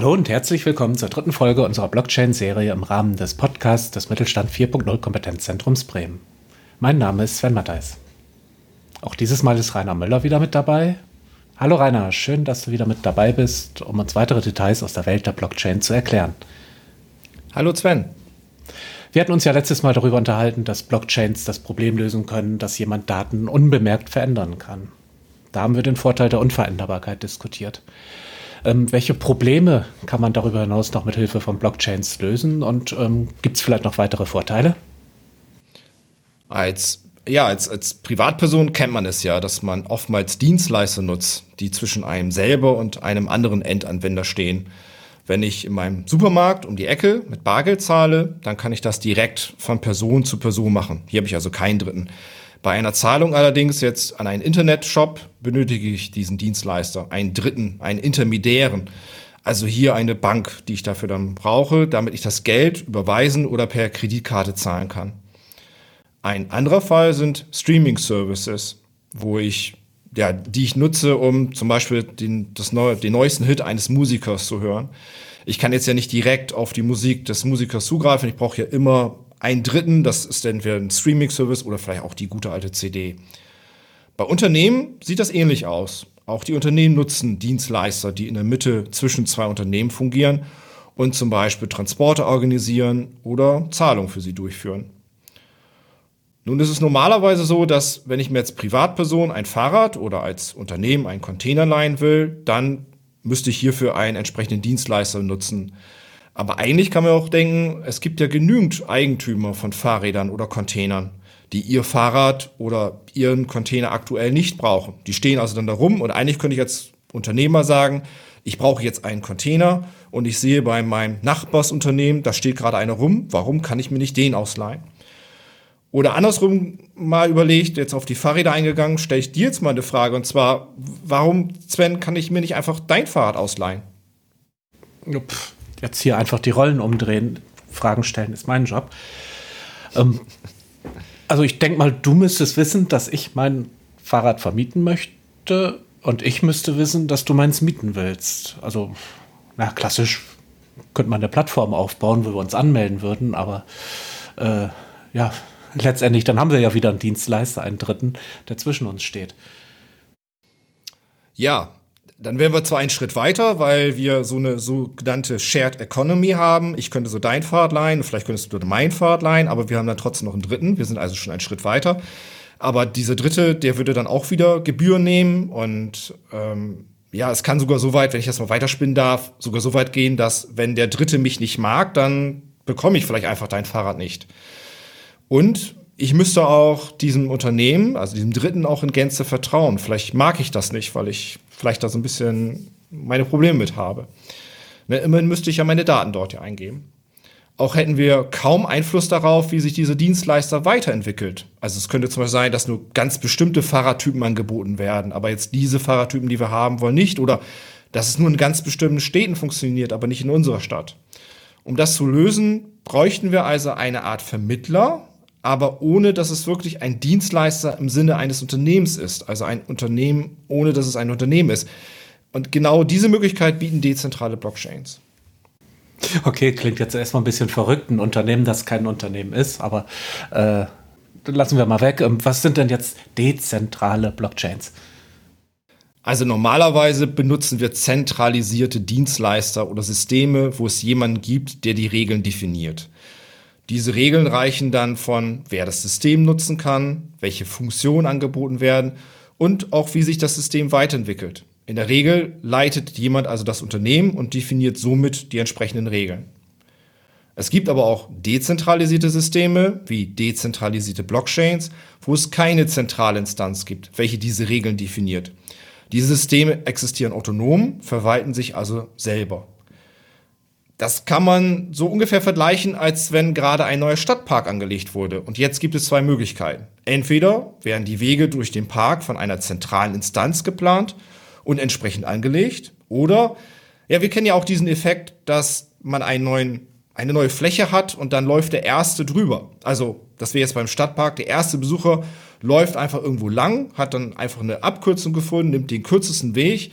Hallo und herzlich willkommen zur dritten Folge unserer Blockchain-Serie im Rahmen des Podcasts des Mittelstand 4.0 Kompetenzzentrums Bremen. Mein Name ist Sven Mattheis. Auch dieses Mal ist Rainer Müller wieder mit dabei. Hallo Rainer, schön, dass du wieder mit dabei bist, um uns weitere Details aus der Welt der Blockchain zu erklären. Hallo Sven. Wir hatten uns ja letztes Mal darüber unterhalten, dass Blockchains das Problem lösen können, dass jemand Daten unbemerkt verändern kann. Da haben wir den Vorteil der Unveränderbarkeit diskutiert. Ähm, welche Probleme kann man darüber hinaus noch mit Hilfe von Blockchains lösen und ähm, gibt es vielleicht noch weitere Vorteile? Als ja, als, als Privatperson kennt man es ja, dass man oftmals Dienstleister nutzt, die zwischen einem selber und einem anderen Endanwender stehen. Wenn ich in meinem Supermarkt um die Ecke mit Bargeld zahle, dann kann ich das direkt von Person zu Person machen. Hier habe ich also keinen Dritten. Bei einer Zahlung allerdings jetzt an einen Internetshop benötige ich diesen Dienstleister, einen Dritten, einen Intermediären. Also hier eine Bank, die ich dafür dann brauche, damit ich das Geld überweisen oder per Kreditkarte zahlen kann. Ein anderer Fall sind Streaming Services, wo ich ja, die ich nutze, um zum Beispiel den, das neue, den neuesten Hit eines Musikers zu hören. Ich kann jetzt ja nicht direkt auf die Musik des Musikers zugreifen. Ich brauche ja immer einen Dritten, das ist entweder ein Streaming-Service oder vielleicht auch die gute alte CD. Bei Unternehmen sieht das ähnlich aus. Auch die Unternehmen nutzen Dienstleister, die in der Mitte zwischen zwei Unternehmen fungieren und zum Beispiel Transporte organisieren oder Zahlungen für sie durchführen. Nun ist es normalerweise so, dass wenn ich mir als Privatperson ein Fahrrad oder als Unternehmen einen Container leihen will, dann müsste ich hierfür einen entsprechenden Dienstleister nutzen. Aber eigentlich kann man auch denken, es gibt ja genügend Eigentümer von Fahrrädern oder Containern, die ihr Fahrrad oder ihren Container aktuell nicht brauchen. Die stehen also dann da rum und eigentlich könnte ich als Unternehmer sagen, ich brauche jetzt einen Container und ich sehe bei meinem Nachbarsunternehmen, da steht gerade einer rum, warum kann ich mir nicht den ausleihen? Oder andersrum mal überlegt, jetzt auf die Fahrräder eingegangen, stelle ich dir jetzt mal eine Frage und zwar, warum, Sven, kann ich mir nicht einfach dein Fahrrad ausleihen? Jetzt hier einfach die Rollen umdrehen, Fragen stellen ist mein Job. Ähm, also ich denke mal, du müsstest wissen, dass ich mein Fahrrad vermieten möchte und ich müsste wissen, dass du meins mieten willst. Also, na, klassisch könnte man eine Plattform aufbauen, wo wir uns anmelden würden, aber äh, ja, letztendlich, dann haben wir ja wieder einen Dienstleister, einen Dritten, der zwischen uns steht. Ja, dann wären wir zwar einen Schritt weiter, weil wir so eine sogenannte Shared Economy haben. Ich könnte so dein Fahrrad leihen, vielleicht könntest du mein Fahrrad leihen, aber wir haben dann trotzdem noch einen dritten. Wir sind also schon einen Schritt weiter. Aber dieser dritte, der würde dann auch wieder Gebühren nehmen und ähm, ja, es kann sogar so weit, wenn ich das mal weiterspinnen darf, sogar so weit gehen, dass wenn der Dritte mich nicht mag, dann bekomme ich vielleicht einfach dein Fahrrad nicht. Und ich müsste auch diesem Unternehmen, also diesem Dritten, auch in Gänze vertrauen. Vielleicht mag ich das nicht, weil ich vielleicht da so ein bisschen meine Probleme mit habe. Ne, immerhin müsste ich ja meine Daten dort ja eingeben. Auch hätten wir kaum Einfluss darauf, wie sich diese Dienstleister weiterentwickelt. Also es könnte zum Beispiel sein, dass nur ganz bestimmte Fahrradtypen angeboten werden, aber jetzt diese Fahrradtypen, die wir haben wollen, nicht. Oder dass es nur in ganz bestimmten Städten funktioniert, aber nicht in unserer Stadt. Um das zu lösen, bräuchten wir also eine Art Vermittler, aber ohne dass es wirklich ein Dienstleister im Sinne eines Unternehmens ist. Also ein Unternehmen, ohne dass es ein Unternehmen ist. Und genau diese Möglichkeit bieten dezentrale Blockchains. Okay, klingt jetzt erstmal ein bisschen verrückt, ein Unternehmen, das kein Unternehmen ist, aber äh, lassen wir mal weg. Ähm, was sind denn jetzt dezentrale Blockchains? Also normalerweise benutzen wir zentralisierte Dienstleister oder Systeme, wo es jemanden gibt, der die Regeln definiert. Diese Regeln reichen dann von, wer das System nutzen kann, welche Funktionen angeboten werden und auch wie sich das System weiterentwickelt. In der Regel leitet jemand also das Unternehmen und definiert somit die entsprechenden Regeln. Es gibt aber auch dezentralisierte Systeme wie dezentralisierte Blockchains, wo es keine zentrale Instanz gibt, welche diese Regeln definiert. Diese Systeme existieren autonom, verwalten sich also selber. Das kann man so ungefähr vergleichen, als wenn gerade ein neuer Stadtpark angelegt wurde. Und jetzt gibt es zwei Möglichkeiten. Entweder werden die Wege durch den Park von einer zentralen Instanz geplant und entsprechend angelegt. Oder, ja, wir kennen ja auch diesen Effekt, dass man einen neuen, eine neue Fläche hat und dann läuft der Erste drüber. Also, das wäre jetzt beim Stadtpark, der erste Besucher läuft einfach irgendwo lang, hat dann einfach eine Abkürzung gefunden, nimmt den kürzesten Weg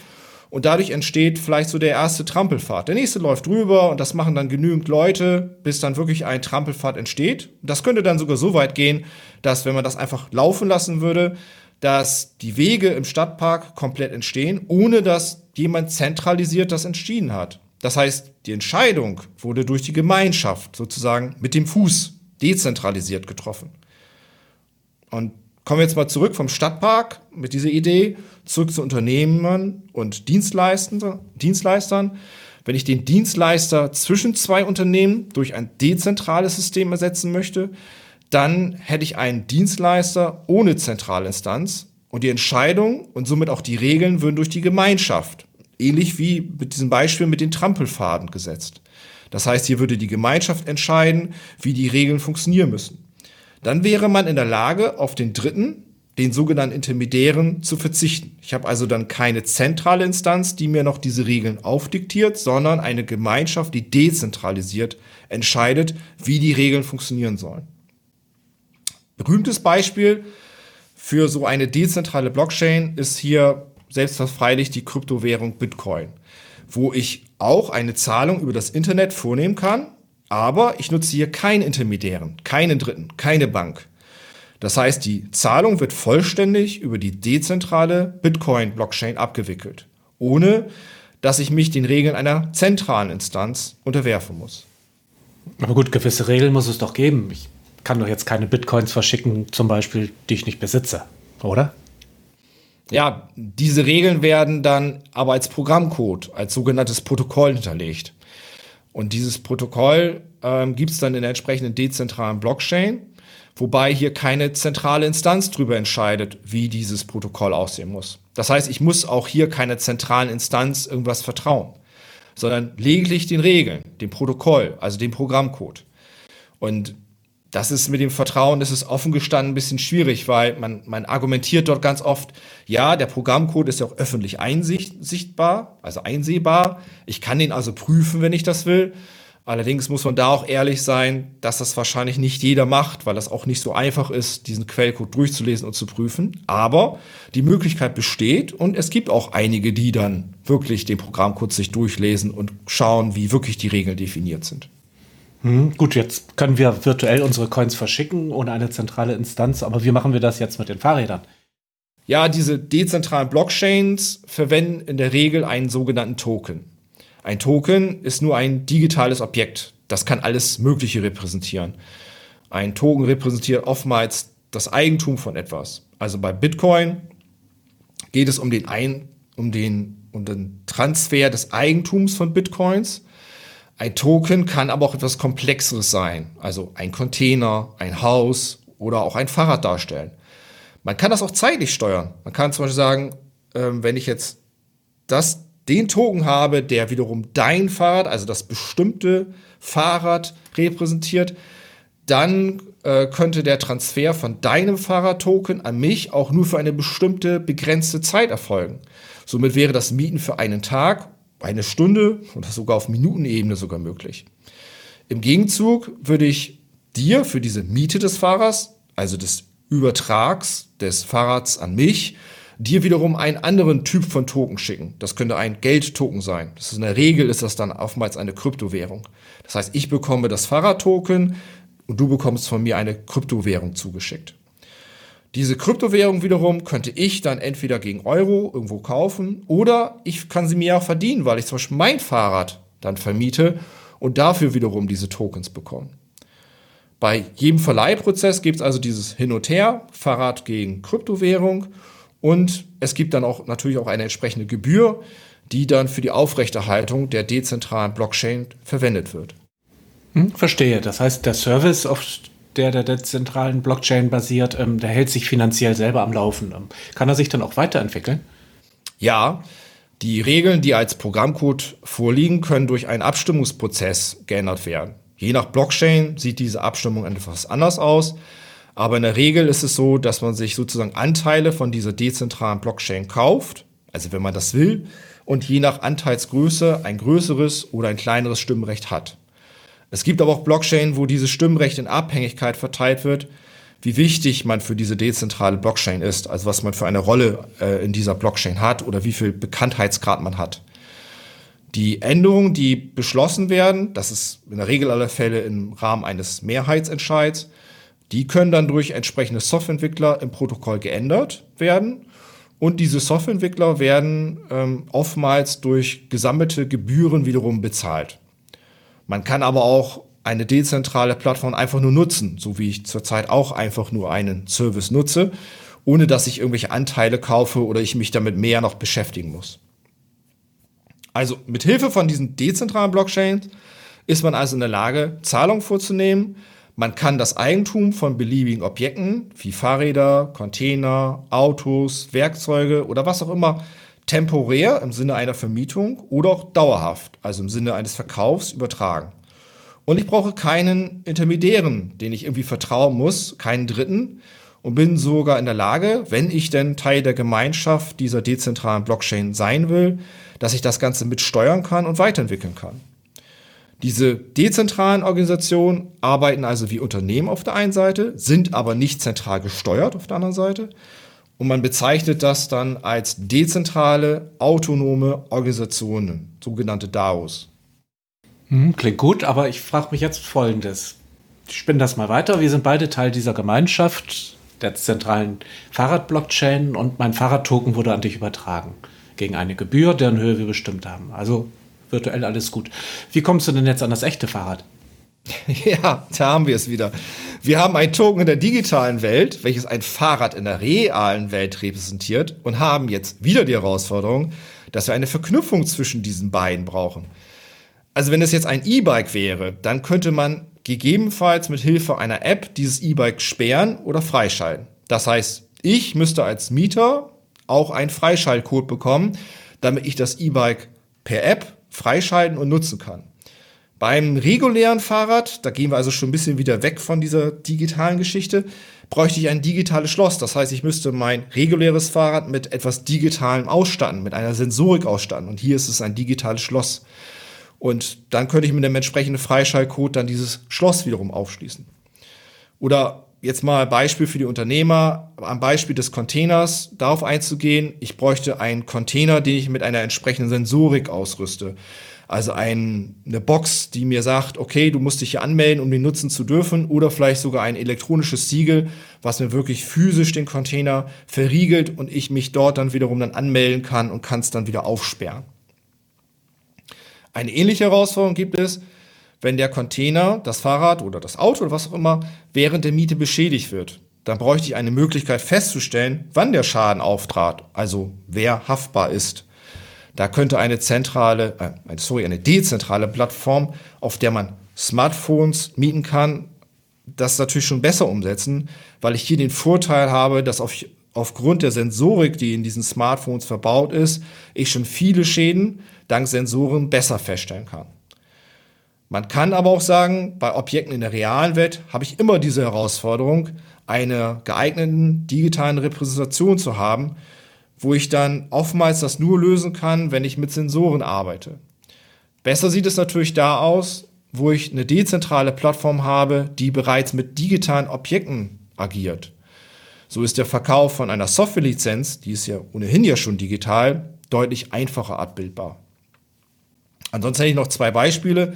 und dadurch entsteht vielleicht so der erste Trampelpfad. Der nächste läuft drüber und das machen dann genügend Leute, bis dann wirklich ein Trampelpfad entsteht. Das könnte dann sogar so weit gehen, dass wenn man das einfach laufen lassen würde, dass die Wege im Stadtpark komplett entstehen, ohne dass jemand zentralisiert das entschieden hat. Das heißt, die Entscheidung wurde durch die Gemeinschaft sozusagen mit dem Fuß dezentralisiert getroffen. Und kommen wir jetzt mal zurück vom Stadtpark mit dieser Idee, zurück zu Unternehmen und Dienstleistern. Dienstleistern. Wenn ich den Dienstleister zwischen zwei Unternehmen durch ein dezentrales System ersetzen möchte, dann hätte ich einen Dienstleister ohne Zentralinstanz und die Entscheidung und somit auch die Regeln würden durch die Gemeinschaft, ähnlich wie mit diesem Beispiel mit den Trampelfaden gesetzt. Das heißt, hier würde die Gemeinschaft entscheiden, wie die Regeln funktionieren müssen. Dann wäre man in der Lage, auf den dritten, den sogenannten Intermediären, zu verzichten. Ich habe also dann keine zentrale Instanz, die mir noch diese Regeln aufdiktiert, sondern eine Gemeinschaft, die dezentralisiert entscheidet, wie die Regeln funktionieren sollen. Berühmtes Beispiel für so eine dezentrale Blockchain ist hier selbstverfreilich die Kryptowährung Bitcoin, wo ich auch eine Zahlung über das Internet vornehmen kann, aber ich nutze hier keinen Intermediären, keinen Dritten, keine Bank. Das heißt, die Zahlung wird vollständig über die dezentrale Bitcoin-Blockchain abgewickelt, ohne dass ich mich den Regeln einer zentralen Instanz unterwerfen muss. Aber gut, gewisse Regeln muss es doch geben. Ich kann doch jetzt keine Bitcoins verschicken, zum Beispiel, die ich nicht besitze, oder? Ja, diese Regeln werden dann aber als Programmcode, als sogenanntes Protokoll hinterlegt. Und dieses Protokoll ähm, gibt es dann in der entsprechenden dezentralen Blockchain, wobei hier keine zentrale Instanz darüber entscheidet, wie dieses Protokoll aussehen muss. Das heißt, ich muss auch hier keiner zentralen Instanz irgendwas vertrauen, sondern lediglich den Regeln, dem Protokoll, also dem Programmcode. Und das ist mit dem Vertrauen, das ist offen gestanden ein bisschen schwierig, weil man, man argumentiert dort ganz oft, ja, der Programmcode ist ja auch öffentlich einsichtbar, also einsehbar. Ich kann den also prüfen, wenn ich das will. Allerdings muss man da auch ehrlich sein, dass das wahrscheinlich nicht jeder macht, weil das auch nicht so einfach ist, diesen Quellcode durchzulesen und zu prüfen. Aber die Möglichkeit besteht und es gibt auch einige, die dann wirklich den Programmcode sich durchlesen und schauen, wie wirklich die Regeln definiert sind. Hm, gut, jetzt können wir virtuell unsere Coins verschicken ohne eine zentrale Instanz, aber wie machen wir das jetzt mit den Fahrrädern? Ja, diese dezentralen Blockchains verwenden in der Regel einen sogenannten Token. Ein Token ist nur ein digitales Objekt. Das kann alles Mögliche repräsentieren. Ein Token repräsentiert oftmals das Eigentum von etwas. Also bei Bitcoin geht es um den, ein, um den, um den Transfer des Eigentums von Bitcoins. Ein Token kann aber auch etwas Komplexeres sein, also ein Container, ein Haus oder auch ein Fahrrad darstellen. Man kann das auch zeitlich steuern. Man kann zum Beispiel sagen, ähm, wenn ich jetzt das, den Token habe, der wiederum dein Fahrrad, also das bestimmte Fahrrad repräsentiert, dann äh, könnte der Transfer von deinem Fahrradtoken an mich auch nur für eine bestimmte begrenzte Zeit erfolgen. Somit wäre das Mieten für einen Tag eine Stunde oder sogar auf Minutenebene sogar möglich. Im Gegenzug würde ich dir für diese Miete des Fahrers, also des Übertrags des Fahrrads an mich, dir wiederum einen anderen Typ von Token schicken. Das könnte ein Geldtoken sein. Das ist in der Regel ist das dann oftmals eine Kryptowährung. Das heißt, ich bekomme das Fahrradtoken und du bekommst von mir eine Kryptowährung zugeschickt. Diese Kryptowährung wiederum könnte ich dann entweder gegen Euro irgendwo kaufen oder ich kann sie mir auch verdienen, weil ich zum Beispiel mein Fahrrad dann vermiete und dafür wiederum diese Tokens bekomme. Bei jedem Verleihprozess gibt es also dieses Hin und Her, Fahrrad gegen Kryptowährung und es gibt dann auch natürlich auch eine entsprechende Gebühr, die dann für die Aufrechterhaltung der dezentralen Blockchain verwendet wird. Hm, verstehe. Das heißt, der Service auf der der dezentralen Blockchain basiert, ähm, der hält sich finanziell selber am Laufen. Ähm, kann er sich dann auch weiterentwickeln? Ja, die Regeln, die als Programmcode vorliegen, können durch einen Abstimmungsprozess geändert werden. Je nach Blockchain sieht diese Abstimmung etwas anders aus. Aber in der Regel ist es so, dass man sich sozusagen Anteile von dieser dezentralen Blockchain kauft, also wenn man das will, und je nach Anteilsgröße ein größeres oder ein kleineres Stimmrecht hat. Es gibt aber auch Blockchain, wo dieses Stimmrecht in Abhängigkeit verteilt wird, wie wichtig man für diese dezentrale Blockchain ist, also was man für eine Rolle äh, in dieser Blockchain hat oder wie viel Bekanntheitsgrad man hat. Die Änderungen, die beschlossen werden, das ist in der Regel aller Fälle im Rahmen eines Mehrheitsentscheids, die können dann durch entsprechende Softwareentwickler im Protokoll geändert werden. Und diese Softwareentwickler werden ähm, oftmals durch gesammelte Gebühren wiederum bezahlt. Man kann aber auch eine dezentrale Plattform einfach nur nutzen, so wie ich zurzeit auch einfach nur einen Service nutze, ohne dass ich irgendwelche Anteile kaufe oder ich mich damit mehr noch beschäftigen muss. Also mit Hilfe von diesen dezentralen Blockchains ist man also in der Lage, Zahlungen vorzunehmen. Man kann das Eigentum von beliebigen Objekten wie Fahrräder, Container, Autos, Werkzeuge oder was auch immer temporär im Sinne einer Vermietung oder auch dauerhaft, also im Sinne eines Verkaufs übertragen. Und ich brauche keinen Intermediären, den ich irgendwie vertrauen muss, keinen Dritten und bin sogar in der Lage, wenn ich denn Teil der Gemeinschaft dieser dezentralen Blockchain sein will, dass ich das Ganze mitsteuern kann und weiterentwickeln kann. Diese dezentralen Organisationen arbeiten also wie Unternehmen auf der einen Seite, sind aber nicht zentral gesteuert auf der anderen Seite. Und man bezeichnet das dann als dezentrale, autonome Organisationen, sogenannte DAOs. Hm, klingt gut, aber ich frage mich jetzt Folgendes. Ich spinne das mal weiter. Wir sind beide Teil dieser Gemeinschaft, der zentralen Fahrradblockchain und mein Fahrradtoken wurde an dich übertragen gegen eine Gebühr, deren Höhe wir bestimmt haben. Also virtuell alles gut. Wie kommst du denn jetzt an das echte Fahrrad? Ja, da haben wir es wieder. Wir haben ein Token in der digitalen Welt, welches ein Fahrrad in der realen Welt repräsentiert und haben jetzt wieder die Herausforderung, dass wir eine Verknüpfung zwischen diesen beiden brauchen. Also wenn es jetzt ein E-Bike wäre, dann könnte man gegebenenfalls mit Hilfe einer App dieses E-Bike sperren oder freischalten. Das heißt, ich müsste als Mieter auch einen Freischaltcode bekommen, damit ich das E-Bike per App freischalten und nutzen kann. Beim regulären Fahrrad, da gehen wir also schon ein bisschen wieder weg von dieser digitalen Geschichte, bräuchte ich ein digitales Schloss. Das heißt, ich müsste mein reguläres Fahrrad mit etwas Digitalem ausstatten, mit einer Sensorik ausstatten. Und hier ist es ein digitales Schloss. Und dann könnte ich mit dem entsprechenden Freischaltcode dann dieses Schloss wiederum aufschließen. Oder jetzt mal Beispiel für die Unternehmer, am Beispiel des Containers darauf einzugehen. Ich bräuchte einen Container, den ich mit einer entsprechenden Sensorik ausrüste. Also ein, eine Box, die mir sagt, okay, du musst dich hier anmelden, um den nutzen zu dürfen, oder vielleicht sogar ein elektronisches Siegel, was mir wirklich physisch den Container verriegelt und ich mich dort dann wiederum dann anmelden kann und kann es dann wieder aufsperren. Eine ähnliche Herausforderung gibt es, wenn der Container, das Fahrrad oder das Auto oder was auch immer während der Miete beschädigt wird. Dann bräuchte ich eine Möglichkeit festzustellen, wann der Schaden auftrat, also wer haftbar ist. Da könnte eine zentrale, äh, sorry, eine dezentrale Plattform, auf der man Smartphones mieten kann, das natürlich schon besser umsetzen, weil ich hier den Vorteil habe, dass auf, aufgrund der Sensorik, die in diesen Smartphones verbaut ist, ich schon viele Schäden dank Sensoren besser feststellen kann. Man kann aber auch sagen, bei Objekten in der realen Welt habe ich immer diese Herausforderung, eine geeigneten digitalen Repräsentation zu haben, wo ich dann oftmals das nur lösen kann, wenn ich mit Sensoren arbeite. Besser sieht es natürlich da aus, wo ich eine dezentrale Plattform habe, die bereits mit digitalen Objekten agiert. So ist der Verkauf von einer Softwarelizenz, die ist ja ohnehin ja schon digital, deutlich einfacher abbildbar. Ansonsten hätte ich noch zwei Beispiele.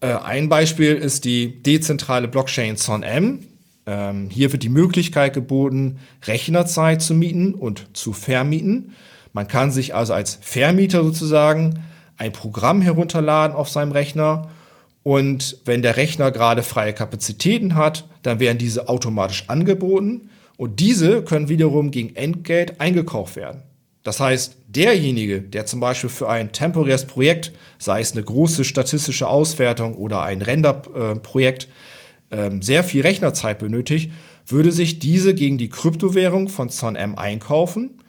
Äh, ein Beispiel ist die dezentrale Blockchain SonM. Ähm, hier wird die Möglichkeit geboten, Rechnerzeit zu mieten und zu vermieten. Man kann sich also als Vermieter sozusagen ein Programm herunterladen auf seinem Rechner und wenn der Rechner gerade freie Kapazitäten hat, dann werden diese automatisch angeboten und diese können wiederum gegen Entgelt eingekauft werden. Das heißt, derjenige, der zum Beispiel für ein temporäres Projekt, sei es eine große statistische Auswertung oder ein Renderprojekt, äh, sehr viel Rechnerzeit benötigt, würde sich diese gegen die Kryptowährung von ZonM einkaufen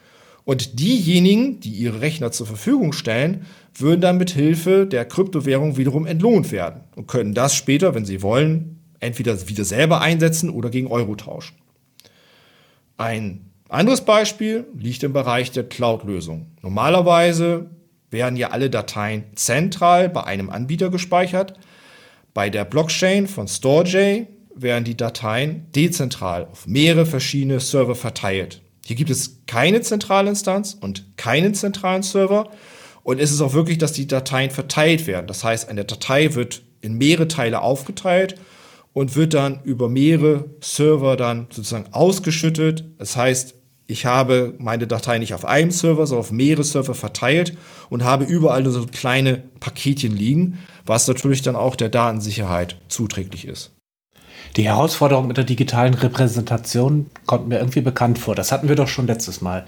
und diejenigen, die ihre Rechner zur Verfügung stellen, würden dann mit Hilfe der Kryptowährung wiederum entlohnt werden und können das später, wenn sie wollen, entweder wieder selber einsetzen oder gegen Euro tauschen. Ein anderes Beispiel liegt im Bereich der Cloud-Lösung. Normalerweise werden ja alle Dateien zentral bei einem Anbieter gespeichert. Bei der Blockchain von StoreJ werden die Dateien dezentral auf mehrere verschiedene Server verteilt. Hier gibt es keine Zentralinstanz und keinen zentralen Server. Und es ist auch wirklich, dass die Dateien verteilt werden. Das heißt, eine Datei wird in mehrere Teile aufgeteilt und wird dann über mehrere Server dann sozusagen ausgeschüttet. Das heißt, ich habe meine Datei nicht auf einem Server, sondern auf mehrere Server verteilt und habe überall nur so kleine Paketchen liegen, was natürlich dann auch der Datensicherheit zuträglich ist. Die Herausforderung mit der digitalen Repräsentation kommt mir irgendwie bekannt vor. Das hatten wir doch schon letztes Mal.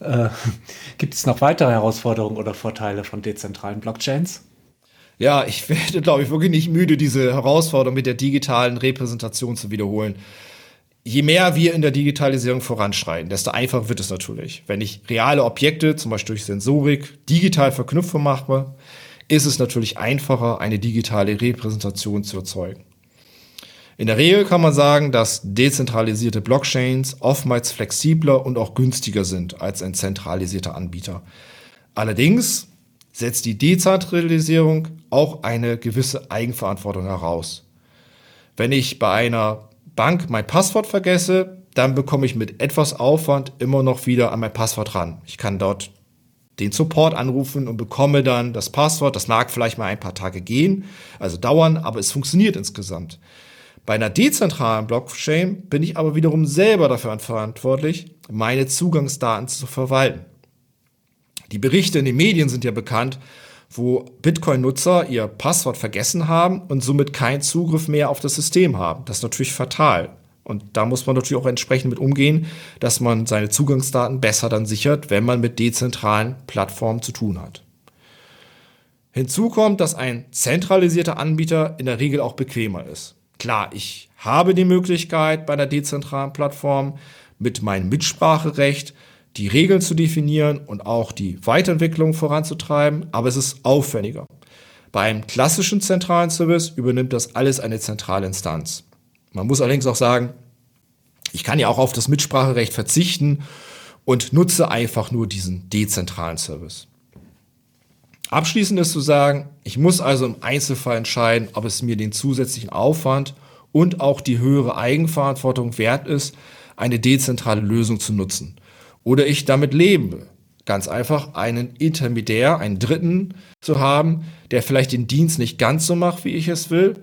Äh, gibt es noch weitere Herausforderungen oder Vorteile von dezentralen Blockchains? Ja, ich werde, glaube ich, wirklich nicht müde, diese Herausforderung mit der digitalen Repräsentation zu wiederholen. Je mehr wir in der Digitalisierung voranschreiten, desto einfacher wird es natürlich. Wenn ich reale Objekte, zum Beispiel durch Sensorik, digital verknüpfen mache, ist es natürlich einfacher, eine digitale Repräsentation zu erzeugen. In der Regel kann man sagen, dass dezentralisierte Blockchains oftmals flexibler und auch günstiger sind als ein zentralisierter Anbieter. Allerdings setzt die Dezentralisierung auch eine gewisse Eigenverantwortung heraus. Wenn ich bei einer Bank mein Passwort vergesse, dann bekomme ich mit etwas Aufwand immer noch wieder an mein Passwort ran. Ich kann dort den Support anrufen und bekomme dann das Passwort. Das mag vielleicht mal ein paar Tage gehen, also dauern, aber es funktioniert insgesamt. Bei einer dezentralen Blockchain bin ich aber wiederum selber dafür verantwortlich, meine Zugangsdaten zu verwalten. Die Berichte in den Medien sind ja bekannt, wo Bitcoin-Nutzer ihr Passwort vergessen haben und somit keinen Zugriff mehr auf das System haben. Das ist natürlich fatal. Und da muss man natürlich auch entsprechend mit umgehen, dass man seine Zugangsdaten besser dann sichert, wenn man mit dezentralen Plattformen zu tun hat. Hinzu kommt, dass ein zentralisierter Anbieter in der Regel auch bequemer ist. Klar, ich habe die Möglichkeit bei der dezentralen Plattform mit meinem Mitspracherecht die Regeln zu definieren und auch die Weiterentwicklung voranzutreiben, aber es ist aufwendiger. Beim klassischen zentralen Service übernimmt das alles eine zentrale Instanz. Man muss allerdings auch sagen, ich kann ja auch auf das Mitspracherecht verzichten und nutze einfach nur diesen dezentralen Service. Abschließend ist zu sagen, ich muss also im Einzelfall entscheiden, ob es mir den zusätzlichen Aufwand und auch die höhere Eigenverantwortung wert ist, eine dezentrale Lösung zu nutzen. Oder ich damit lebe. Ganz einfach einen Intermediär, einen Dritten zu haben, der vielleicht den Dienst nicht ganz so macht, wie ich es will.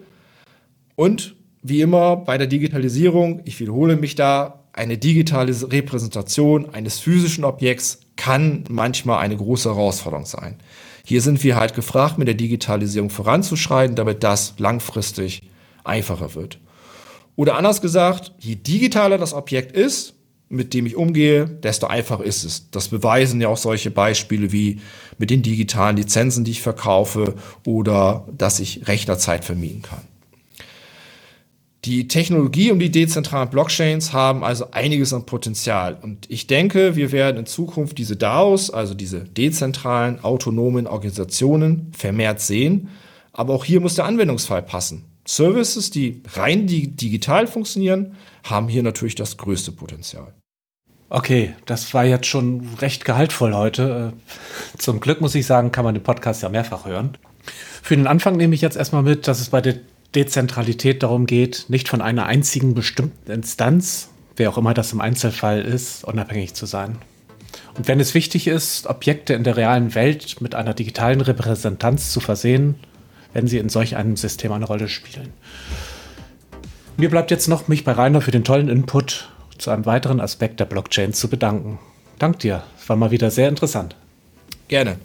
Und wie immer bei der Digitalisierung, ich wiederhole mich da, eine digitale Repräsentation eines physischen Objekts kann manchmal eine große Herausforderung sein. Hier sind wir halt gefragt, mit der Digitalisierung voranzuschreiten, damit das langfristig einfacher wird. Oder anders gesagt, je digitaler das Objekt ist, mit dem ich umgehe, desto einfacher ist es. Das beweisen ja auch solche Beispiele wie mit den digitalen Lizenzen, die ich verkaufe oder dass ich Rechnerzeit vermieten kann. Die Technologie und die dezentralen Blockchains haben also einiges an Potenzial. Und ich denke, wir werden in Zukunft diese DAOs, also diese dezentralen autonomen Organisationen, vermehrt sehen. Aber auch hier muss der Anwendungsfall passen. Services, die rein digital funktionieren, haben hier natürlich das größte Potenzial. Okay, das war jetzt schon recht gehaltvoll heute. Äh, zum Glück muss ich sagen, kann man den Podcast ja mehrfach hören. Für den Anfang nehme ich jetzt erstmal mit, dass es bei der Dezentralität darum geht, nicht von einer einzigen bestimmten Instanz, wer auch immer das im Einzelfall ist, unabhängig zu sein. Und wenn es wichtig ist, Objekte in der realen Welt mit einer digitalen Repräsentanz zu versehen, werden sie in solch einem System eine Rolle spielen. Mir bleibt jetzt noch, mich bei Rainer für den tollen Input zu einem weiteren Aspekt der Blockchain zu bedanken. Dank dir, es war mal wieder sehr interessant. Gerne.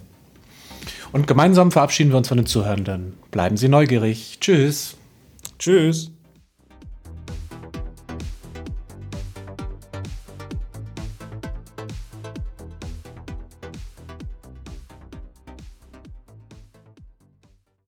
Und gemeinsam verabschieden wir uns von den Zuhörenden. Bleiben Sie neugierig. Tschüss. Tschüss.